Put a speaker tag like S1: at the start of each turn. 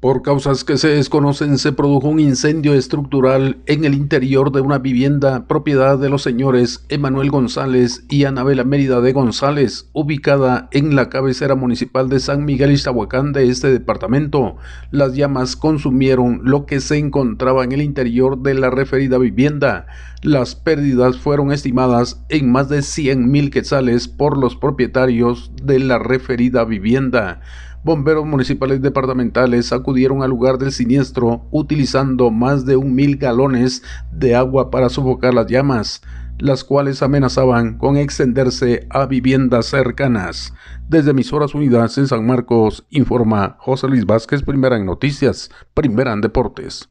S1: Por causas que se desconocen, se produjo un incendio estructural en el interior de una vivienda propiedad de los señores Emanuel González y Anabela Mérida de González, ubicada en la cabecera municipal de San Miguel Iztahuacán de este departamento. Las llamas consumieron lo que se encontraba en el interior de la referida vivienda. Las pérdidas fueron estimadas en más de 100 mil quetzales por los propietarios de la referida vivienda bomberos municipales departamentales acudieron al lugar del siniestro utilizando más de un mil galones de agua para sofocar las llamas, las cuales amenazaban con extenderse a viviendas cercanas. Desde Emisoras Unidas en San Marcos, informa José Luis Vázquez, primera en noticias, primera en deportes.